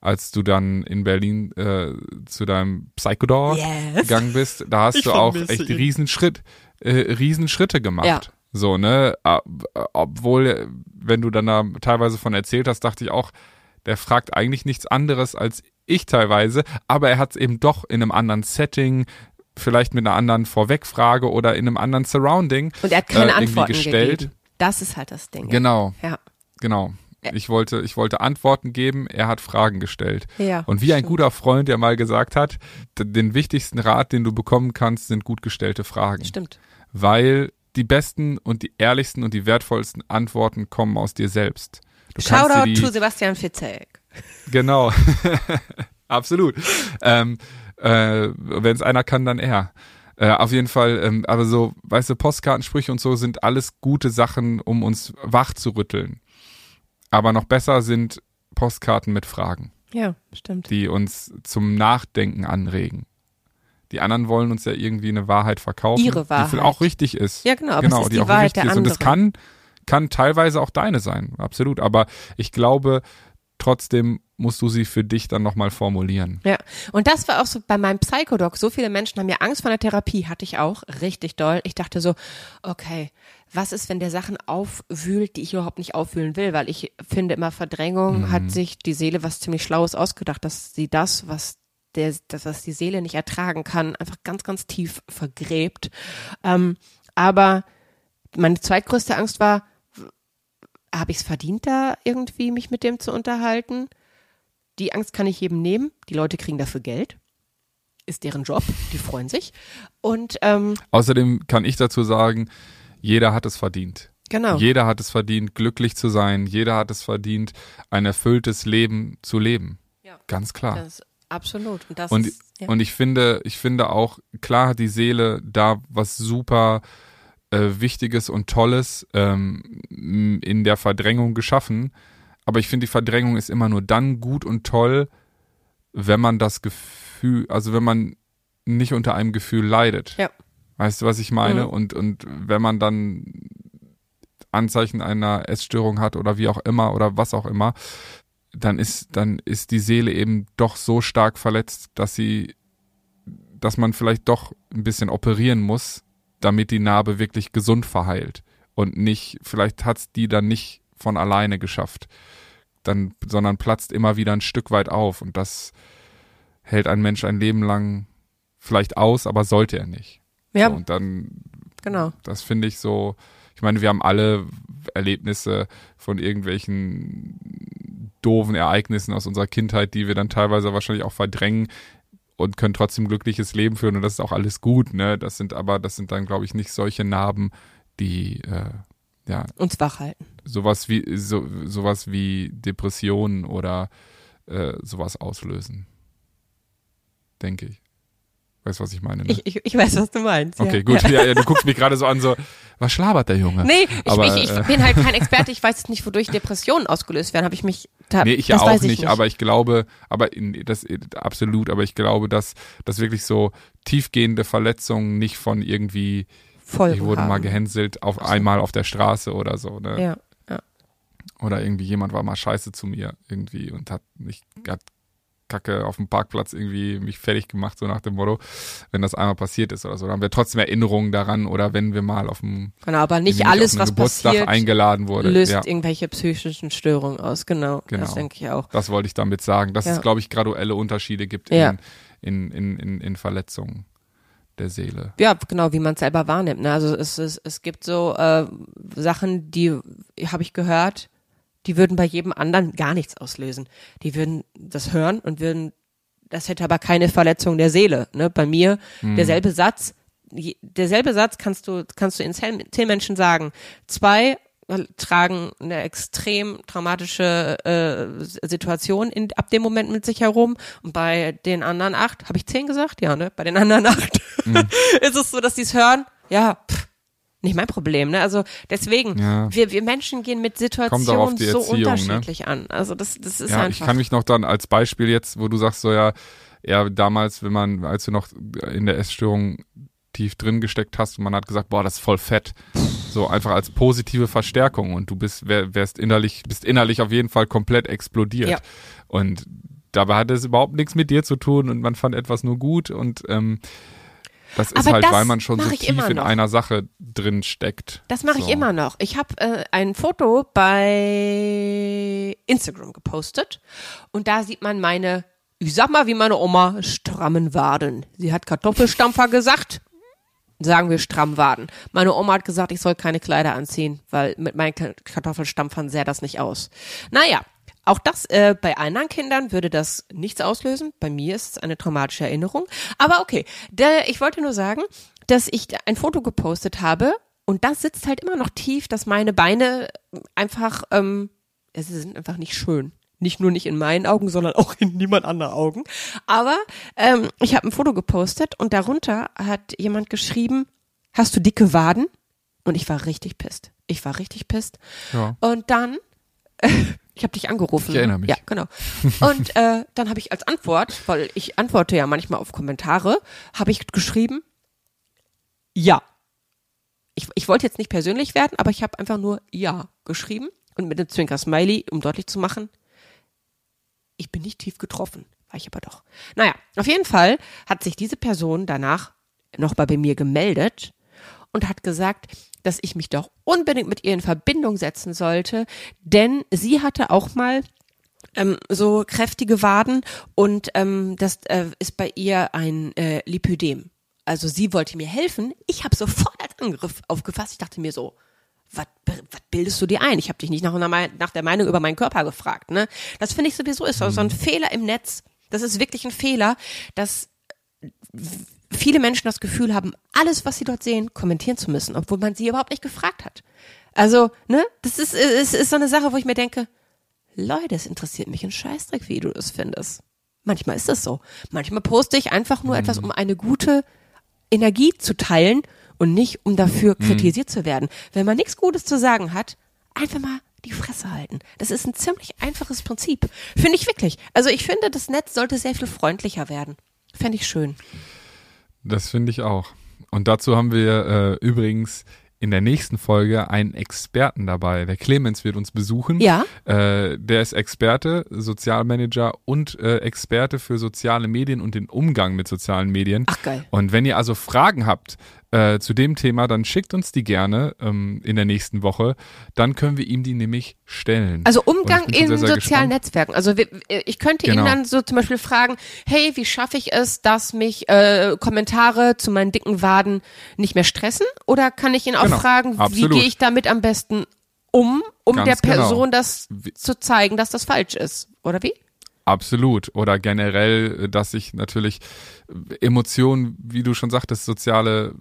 als du dann in Berlin äh, zu deinem Psychodor Yes. gegangen bist, da hast Ich du auch echt ihn. Riesenschritt, äh, Riesenschritte gemacht. Ja. So, ne? Obwohl, wenn du dann da teilweise von erzählt hast, dachte ich auch, der fragt eigentlich nichts anderes als ich teilweise, aber er hat es eben doch in einem anderen Setting, vielleicht mit einer anderen Vorwegfrage oder in einem anderen Surrounding Und er hat keine äh, irgendwie Antworten gestellt. gegeben. Das ist halt das Ding. Genau, Ja. genau. Ich wollte, ich wollte Antworten geben, er hat Fragen gestellt. Ja, Und wie ein stimmt. guter Freund, der mal gesagt hat, den wichtigsten Rat, den du bekommen kannst, sind gut gestellte Fragen. Stimmt. Weil die besten und die ehrlichsten und die wertvollsten Antworten kommen aus dir selbst. Du Shoutout die, to Sebastian Fitzek. Genau. Absolut. Ähm, äh, Wenn es einer kann, dann er. Äh, auf jeden Fall, ähm, aber so, weißt du, Postkartensprüche und so sind alles gute Sachen, um uns wach zu rütteln. Aber noch besser sind Postkarten mit Fragen, Ja, stimmt. die uns zum Nachdenken anregen. Die anderen wollen uns ja irgendwie eine Wahrheit verkaufen, Ihre die Wahrheit. vielleicht auch richtig ist. Ja, genau, aber genau, es ist die die auch Wahrheit richtig der ist. Und anderen. kann, kann teilweise auch deine sein, absolut. Aber ich glaube, trotzdem musst du sie für dich dann nochmal formulieren. Ja, und das war auch so bei meinem Psychodoc. So viele Menschen haben ja Angst vor der Therapie, hatte ich auch, richtig doll. Ich dachte so, okay, was ist, wenn der Sachen aufwühlt, die ich überhaupt nicht aufwühlen will? Weil ich finde immer, Verdrängung Mhm. hat sich die Seele was ziemlich Schlaues ausgedacht, dass sie das, was der, das, was die Seele nicht ertragen kann, einfach ganz, ganz tief vergräbt. Ähm, aber meine zweitgrößte Angst war, habe ich es verdient, da irgendwie mich mit dem zu unterhalten? Die Angst kann ich jedem nehmen. Die Leute kriegen dafür Geld. Ist deren Job. Die freuen sich. Und ähm, Außerdem kann ich dazu sagen, jeder hat es verdient. genau. Jeder hat es verdient, glücklich zu sein. Jeder hat es verdient, ein erfülltes Leben zu leben. Ja. Ganz klar. Das, absolut. Und das Und, ist, ja. und ich finde, ich finde auch, klar hat die Seele da was super äh, Wichtiges und Tolles ähm, in der Verdrängung geschaffen. Aber ich finde, die Verdrängung ist immer nur dann gut und toll, wenn man das Gefühl, also wenn man nicht unter einem Gefühl leidet. Ja. Weißt du, was ich meine? Mhm. Und, und wenn man dann Anzeichen einer Essstörung hat oder wie auch immer oder was auch immer, dann ist, dann ist die Seele eben doch so stark verletzt, dass sie, dass man vielleicht doch ein bisschen operieren muss, damit die Narbe wirklich gesund verheilt. Und nicht, vielleicht hat's die dann nicht von alleine geschafft. Dann, sondern platzt immer wieder ein Stück weit auf. Und das hält ein Mensch ein Leben lang vielleicht aus, aber sollte er nicht. ja, So, und dann genau. das finde ich so, ich meine, wir haben alle Erlebnisse von irgendwelchen doofen Ereignissen aus unserer Kindheit, die wir dann teilweise wahrscheinlich auch verdrängen und können trotzdem glückliches Leben führen und das ist auch alles gut, ne? Das sind aber, das sind dann, glaube ich, nicht solche Narben, die äh, ja Uns wach halten. sowas wie so, sowas wie Depressionen oder äh, sowas auslösen. Denke ich. Weißt du, was ich meine? Ne? Ich, ich, ich weiß, was du meinst. okay, ja. gut. Ja. Ja. Du guckst mich gerade so an, so, was schlabert der Junge? Nee, ich, Aber, ich, ich äh, bin halt kein Experte. Ich weiß jetzt nicht, wodurch Depressionen ausgelöst werden. Habe ich mich da, Nee, ich ja auch nicht, ich nicht, aber ich glaube, aber in, das absolut, aber ich glaube, dass, dass wirklich so tiefgehende Verletzungen nicht von irgendwie, Folgen ich wurde haben. mal gehänselt auf einmal auf der Straße oder so, ne? Ja, ja. Oder irgendwie jemand war mal scheiße zu mir irgendwie und hat mich, hat Kacke auf dem Parkplatz irgendwie mich fertig gemacht, so nach dem Motto, wenn das einmal passiert ist oder so. Dann haben wir trotzdem Erinnerungen daran oder wenn wir mal auf dem Genau, aber nicht alles, was Geburtstag passiert, eingeladen wurde. löst ja. irgendwelche psychischen Störungen aus. Genau, Genau. das denke ich auch. Das wollte ich damit sagen, dass Ja. es, glaube ich, graduelle Unterschiede gibt Ja. in, in, in, in, in Verletzungen der Seele. Ja, genau, wie man es selber wahrnimmt. Ne? Also es, es, es gibt so äh, Sachen, die habe ich gehört, die würden bei jedem anderen gar nichts auslösen. Die würden das hören und würden, das hätte aber keine Verletzung der Seele. Ne? Bei mir Mhm. derselbe Satz, derselbe Satz kannst du kannst du in zehn, Menschen sagen. Zwei äh, tragen eine extrem traumatische äh, Situation in, ab dem Moment mit sich herum und bei den anderen acht, habe ich zehn gesagt? Ja, ne? Bei den anderen acht ist es so, dass die es hören. Ja, pff, nicht mein Problem, ne? Also deswegen, Ja. wir, wir Menschen gehen mit Situationen so Erziehung, ne? unterschiedlich an. Also das, das ist ja, einfach. ich kann mich noch dann als Beispiel jetzt, wo du sagst so ja, ja damals, wenn man, als du noch in der Essstörung tief drin gesteckt hast und man hat gesagt, boah, das ist voll fett. So einfach als positive Verstärkung und du bist, wär, wärst innerlich, bist innerlich auf jeden Fall komplett explodiert. Ja. Und dabei hatte es überhaupt nichts mit dir zu tun und man fand etwas nur gut und ähm, das ist Aber halt, das weil man schon so ich tief immer in einer Sache drin steckt. Das mache ich So. immer noch. Ich habe äh, ein Foto bei Instagram gepostet und da sieht man meine, ich sag mal wie meine Oma, strammen Waden. Sie hat Kartoffelstampfer gesagt. Sagen wir stramm Waden. Meine Oma hat gesagt, ich soll keine Kleider anziehen, weil mit meinen Ka- Kartoffelstampfern sähe das nicht aus. Naja, auch das äh, bei anderen Kindern würde das nichts auslösen. Bei mir ist es eine traumatische Erinnerung. Aber okay, der, ich wollte nur sagen, dass ich ein Foto gepostet habe und das sitzt halt immer noch tief, dass meine Beine einfach, ähm, sie sind einfach nicht schön. Nicht nur nicht in meinen Augen, sondern auch in niemand anderer Augen. Aber ähm, ich habe ein Foto gepostet und darunter hat jemand geschrieben, hast du dicke Waden? Und ich war richtig pisst. Ich war richtig pisst. Ja. Und dann, ich habe dich angerufen. Ich erinnere mich. Ja, genau. Und äh, dann habe ich als Antwort, weil ich antworte ja manchmal auf Kommentare, habe ich geschrieben, ja. Ich, ich wollte jetzt nicht persönlich werden, aber ich habe einfach nur ja geschrieben und mit einem Zwinker-Smiley, um deutlich zu machen, ich bin nicht tief getroffen. War ich aber doch. Naja, auf jeden Fall hat sich diese Person danach noch mal bei mir gemeldet und hat gesagt, dass ich mich doch unbedingt mit ihr in Verbindung setzen sollte, denn sie hatte auch mal ähm, so kräftige Waden und ähm, das äh, ist bei ihr ein äh, Lipödem. Also sie wollte mir helfen. Ich habe sofort als Angriff aufgefasst. Ich dachte mir so, was bildest du dir ein? Ich habe dich nicht nach, nach der Meinung über meinen Körper gefragt. Ne? Das finde ich sowieso ist so so ein Fehler im Netz. Das ist wirklich ein Fehler, dass viele Menschen das Gefühl haben, alles, was sie dort sehen, kommentieren zu müssen, obwohl man sie überhaupt nicht gefragt hat. Also, ne, das ist, ist, ist so eine Sache, wo ich mir denke, Leute, es interessiert mich ein Scheißdreck, wie du das findest. Manchmal ist das so. Manchmal poste ich einfach nur etwas, um eine gute Energie zu teilen und nicht, um dafür kritisiert zu werden. Wenn man nichts Gutes zu sagen hat, einfach mal die Fresse halten. Das ist ein ziemlich einfaches Prinzip. Finde ich wirklich. Also ich finde, das Netz sollte sehr viel freundlicher werden. Fände ich schön. Das finde ich auch. Und dazu haben wir äh, übrigens in der nächsten Folge einen Experten dabei. Der Clemens wird uns besuchen. Ja. Äh, der ist Experte, Sozialmanager und äh, Experte für soziale Medien und den Umgang mit sozialen Medien. Ach, geil. Und wenn ihr also Fragen habt äh, zu dem Thema, dann schickt uns die gerne ähm, in der nächsten Woche. Dann können wir ihm die nämlich stellen. Also Umgang in sehr, sehr sozialen gespannt. Netzwerken. Also wir, ich könnte ihn Genau. dann so zum Beispiel fragen, hey, wie schaffe ich es, dass mich äh, Kommentare zu meinen dicken Waden nicht mehr stressen? Oder kann ich ihn auch Genau. fragen, Absolut. wie gehe ich damit am besten um, um Ganz der genau. Person das Wie- zu zeigen, dass das falsch ist? Oder wie? Absolut. Oder generell, äh, dass ich natürlich äh, Emotionen, wie du schon sagtest, soziale, äh,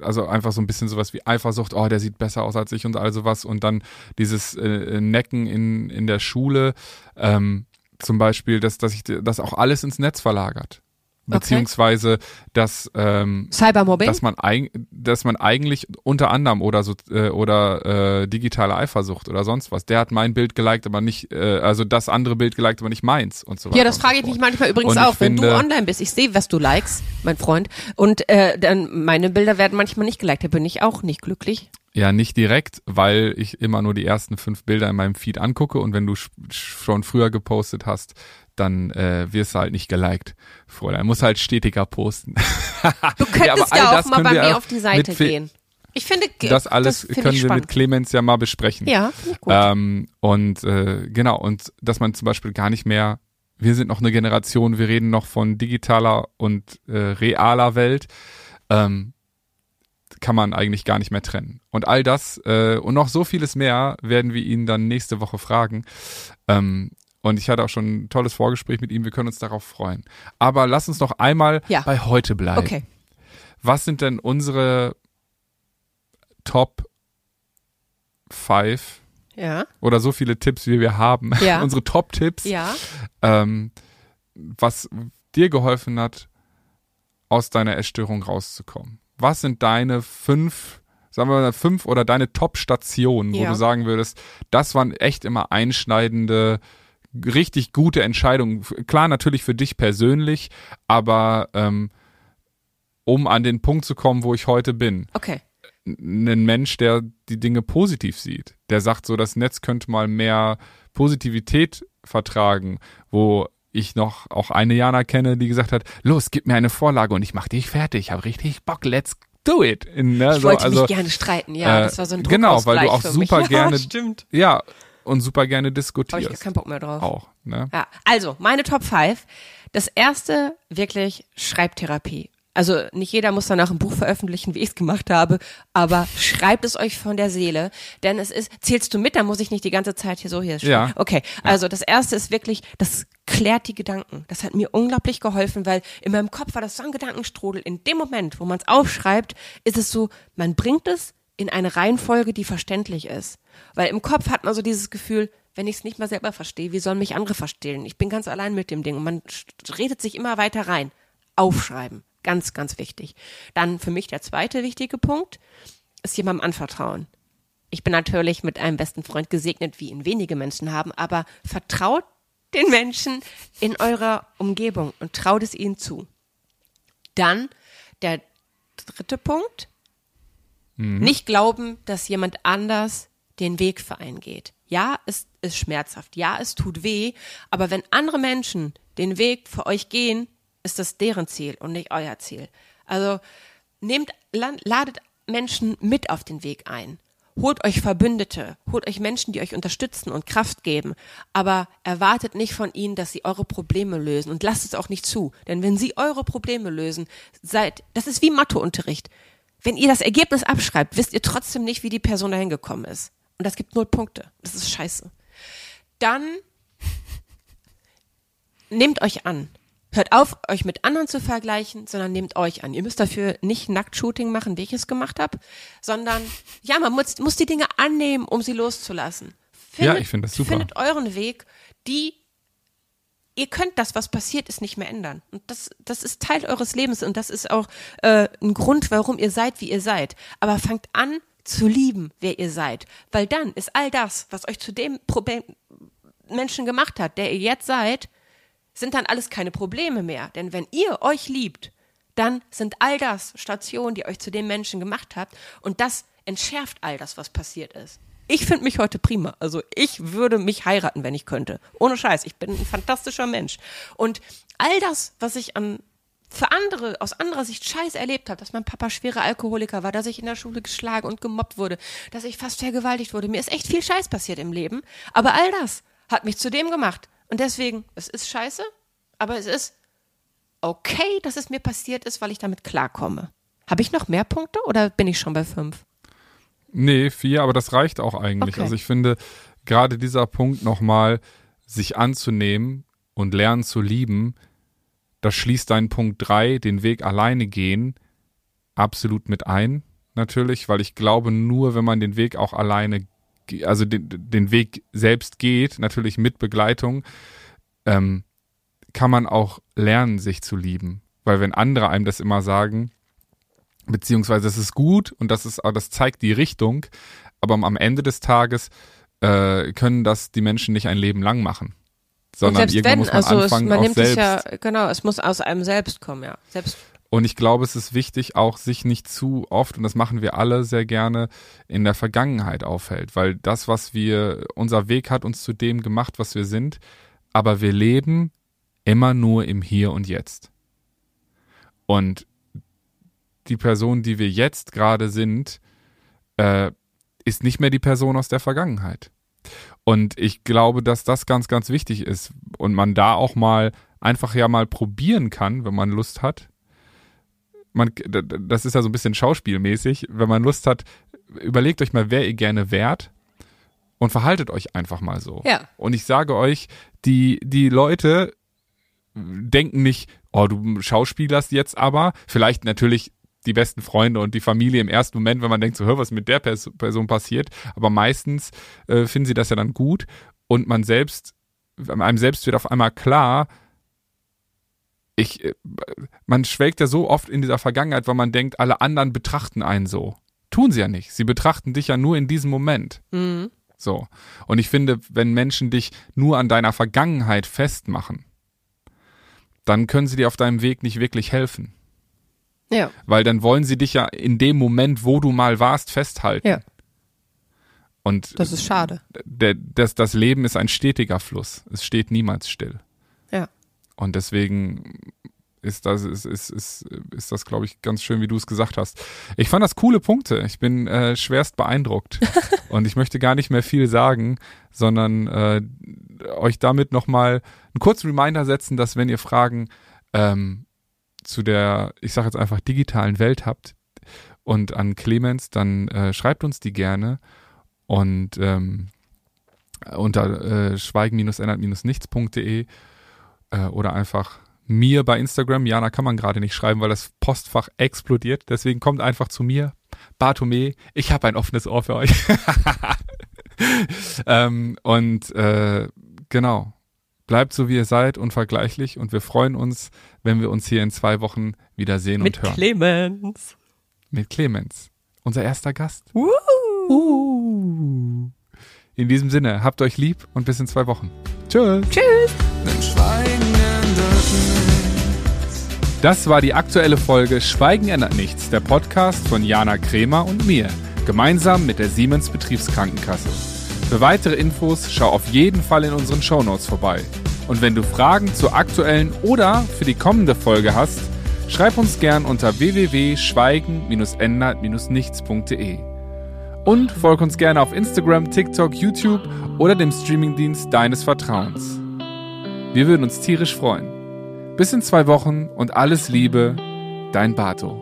also einfach so ein bisschen sowas wie Eifersucht, oh, der sieht besser aus als ich und all sowas. Und dann dieses äh, Necken in, in der Schule, ähm, zum Beispiel, dass, dass ich das auch alles ins Netz verlagert. Beziehungsweise, dass, ähm, Cybermobbing? dass man eig dass man eigentlich unter anderem oder so äh, oder äh, digitale Eifersucht oder sonst was. Der hat mein Bild geliked, aber nicht äh, also das andere Bild geliked, aber nicht meins und so weiter. ja, das frage so ich mich manchmal übrigens auch, wenn du finde- online bist. Ich sehe, was du likest, mein Freund. Und äh, dann meine Bilder werden manchmal nicht geliked. Da bin ich auch nicht glücklich. Ja, nicht direkt, weil ich immer nur die ersten fünf Bilder in meinem Feed angucke und wenn du sch- schon früher gepostet hast, dann äh, wirst du halt nicht geliked. Fräulein, muss halt stetiger posten. Du könntest all ja, auch das mal bei mir auf die Seite gehen. Ich finde, Das alles finde können wir spannend. mit Clemens ja mal besprechen. Ja, gut. Ähm, und äh, genau, und dass man zum Beispiel gar nicht mehr, wir sind noch eine Generation, wir reden noch von digitaler und äh, realer Welt, ähm, kann man eigentlich gar nicht mehr trennen. Und all das äh, und noch so vieles mehr werden wir ihn dann nächste Woche fragen. Ähm, und ich hatte auch schon ein tolles Vorgespräch mit ihm, wir können uns darauf freuen. Aber lass uns noch einmal Ja. bei heute bleiben. Okay. Was sind denn unsere Top 5 Ja. oder so viele Tipps, wie wir haben, Ja. unsere Top-Tipps, Ja. ähm, was dir geholfen hat, aus deiner Essstörung rauszukommen. Was sind deine fünf, sagen wir mal fünf oder deine Top-Stationen, wo Ja. du sagen würdest, das waren echt immer einschneidende, richtig gute Entscheidungen. Klar, natürlich für dich persönlich, aber ähm, um an den Punkt zu kommen, wo ich heute bin Okay. ein Mensch, der die Dinge positiv sieht. Der sagt so, das Netz könnte mal mehr Positivität vertragen, wo ich noch auch eine Jana kenne, die gesagt hat, los, gib mir eine Vorlage und ich mach dich fertig. Ich habe richtig Bock, let's do it. In, ne, Ich so, wollte also, mich gerne streiten, ja. äh, das war so ein Genau, weil du auch mich. super ja, gerne, Stimmt. ja, und super gerne Habe ich diskutierst. keinen Bock mehr drauf. Auch, ne? Ja, also meine Top 5. Das erste wirklich Schreibtherapie. Also nicht jeder muss danach ein Buch veröffentlichen, wie ich es gemacht habe, aber schreibt es euch von der Seele, denn es ist, zählst du mit, dann muss ich nicht die ganze Zeit hier so hier stehen. Ja. Okay, also das erste ist wirklich, das klärt die Gedanken. Das hat mir unglaublich geholfen, weil in meinem Kopf war das so ein Gedankenstrudel. In dem Moment, wo man es aufschreibt, ist es so, man bringt es in eine Reihenfolge, die verständlich ist. Weil im Kopf hat man so dieses Gefühl, wenn ich es nicht mal selber verstehe, wie sollen mich andere verstehen? Ich bin ganz allein mit dem Ding und man redet sich immer weiter rein. Aufschreiben. Ganz, ganz wichtig. Dann für mich der zweite wichtige Punkt ist jemandem anvertrauen. Ich bin natürlich mit einem besten Freund gesegnet, wie ihn wenige Menschen haben, aber vertraut den Menschen in eurer Umgebung und traut es ihnen zu. Dann der dritte Punkt. Nicht glauben, dass jemand anders den Weg für einen geht. Ja, es ist schmerzhaft. Ja, es tut weh. Aber wenn andere Menschen den Weg für euch gehen, ist das deren Ziel und nicht euer Ziel. Also nehmt, la- ladet Menschen mit auf den Weg ein. Holt euch Verbündete, holt euch Menschen, die euch unterstützen und Kraft geben, aber erwartet nicht von ihnen, dass sie eure Probleme lösen und lasst es auch nicht zu, denn wenn sie eure Probleme lösen, seid, das ist wie Matheunterricht. Wenn ihr das Ergebnis abschreibt, wisst ihr trotzdem nicht, wie die Person dahin gekommen ist. Und das gibt null Punkte. Das ist scheiße. Dann nehmt euch an. Hört auf, euch mit anderen zu vergleichen, sondern nehmt euch an. Ihr müsst dafür nicht Nacktshooting machen, wie ich es gemacht habe, sondern ja, man muss, muss die Dinge annehmen, um sie loszulassen. Ja, ich finde das super. Findet euren Weg, die ihr könnt das, was passiert ist, nicht mehr ändern. Und das, das ist Teil eures Lebens und das ist auch äh, ein Grund, warum ihr seid, wie ihr seid. Aber fangt an zu lieben, wer ihr seid. Weil dann ist all das, was euch zu dem Problem Menschen gemacht hat, der ihr jetzt seid, sind dann alles keine Probleme mehr. Denn wenn ihr euch liebt, dann sind all das Stationen, die euch zu dem Menschen gemacht habt und das entschärft all das, was passiert ist. Ich finde mich heute prima. Also ich würde mich heiraten, wenn ich könnte. Ohne Scheiß. Ich bin ein fantastischer Mensch. Und all das, was ich an für andere, aus anderer Sicht Scheiß erlebt habe, dass mein Papa schwerer Alkoholiker war, dass ich in der Schule geschlagen und gemobbt wurde, dass ich fast vergewaltigt wurde. Mir ist echt viel Scheiß passiert im Leben. Aber all das hat mich zu dem gemacht. Und deswegen, es ist scheiße, aber es ist okay, dass es mir passiert ist, weil ich damit klarkomme. Habe ich noch mehr Punkte oder bin ich schon bei fünf? Nee, vier, aber das reicht auch eigentlich. Okay. Also ich finde, gerade dieser Punkt nochmal, sich anzunehmen und lernen zu lieben, das schließt deinen Punkt drei, den Weg alleine gehen, absolut mit ein. Natürlich, weil ich glaube, nur wenn man den Weg auch alleine, also den, den Weg selbst geht, natürlich mit Begleitung, ähm, kann man auch lernen, sich zu lieben. Weil wenn andere einem das immer sagen, beziehungsweise es ist gut und das ist, das zeigt die Richtung, aber am Ende des Tages äh, können das die Menschen nicht ein Leben lang machen. Sondern irgendwann wenn, muss man also es, anfangen, man auch nimmt selbst. sich ja, genau, es muss aus einem selbst kommen, ja. Selbst, Und ich glaube, es ist wichtig, auch sich nicht zu oft, und das machen wir alle sehr gerne, in der Vergangenheit aufhält. Weil das, was wir, unser Weg hat uns zu dem gemacht, was wir sind, aber wir leben immer nur im Hier und Jetzt. Und die Person, die wir jetzt gerade sind, äh, ist nicht mehr die Person aus der Vergangenheit. Und ich glaube, dass das ganz, ganz wichtig ist und man da auch mal einfach ja mal probieren kann, wenn man Lust hat. Man, das ist ja so ein bisschen schauspielmäßig. Wenn man Lust hat, überlegt euch mal, wer ihr gerne wärt und verhaltet euch einfach mal so. Ja. Und ich sage euch, die, die Leute denken nicht, oh, du schauspielerst jetzt aber. Vielleicht natürlich die besten Freunde und die Familie im ersten Moment, wenn man denkt, so, hör, was mit der Pers Person passiert. Aber meistens äh, finden sie das ja dann gut und man selbst, einem selbst wird auf einmal klar, ich, äh, man schwelgt ja so oft in dieser Vergangenheit, weil man denkt, alle anderen betrachten einen so. Tun sie ja nicht. Sie betrachten dich ja nur in diesem Moment. Mhm. So. Und ich finde, wenn Menschen dich nur an deiner Vergangenheit festmachen, dann können sie dir auf deinem Weg nicht wirklich helfen. Ja, Weil dann wollen sie dich ja in dem Moment, wo du mal warst, festhalten. ja, Und das ist schade. der, das, das Leben ist ein stetiger Fluss. Es steht niemals still. Ja. Und deswegen ist das, ist, ist, ist, ist das, glaube ich, ganz schön, wie du es gesagt hast. Ich fand das coole Punkte. Ich bin äh, schwerst beeindruckt. und ich möchte gar nicht mehr viel sagen, sondern äh, euch damit nochmal einen kurzen Reminder setzen, dass wenn ihr Fragen ähm, zu der, ich sage jetzt einfach, digitalen Welt habt und an Clemens, dann äh, schreibt uns die gerne und ähm, unter äh, schweigen-ändert-nichts.de äh, oder einfach mir bei Instagram. Jana kann man gerade nicht schreiben, weil das Postfach explodiert. Deswegen kommt einfach zu mir. Bartome, ich habe ein offenes Ohr für euch. ähm, und äh, genau, bleibt so wie ihr seid, unvergleichlich. Und wir freuen uns, wenn wir uns hier in zwei Wochen wieder sehen Mit und hören. Clemens. Mit Clemens, unser erster Gast. Uh. Uh. In diesem Sinne, habt euch lieb und bis in zwei Wochen. Tschüss. Tschüss. Das war die aktuelle Folge Schweigen ändert nichts, der Podcast von Jana Kremer und mir, gemeinsam mit der Siemens Betriebskrankenkasse. Für weitere Infos schau auf jeden Fall in unseren Shownotes vorbei. Und wenn du Fragen zur aktuellen oder für die kommende Folge hast, schreib uns gern unter www.schweigen-ändert-nichts.de. Und folg uns gerne auf Instagram, TikTok, YouTube oder dem Streamingdienst deines Vertrauens. Wir würden uns tierisch freuen. Bis in zwei Wochen und alles Liebe, dein Bato.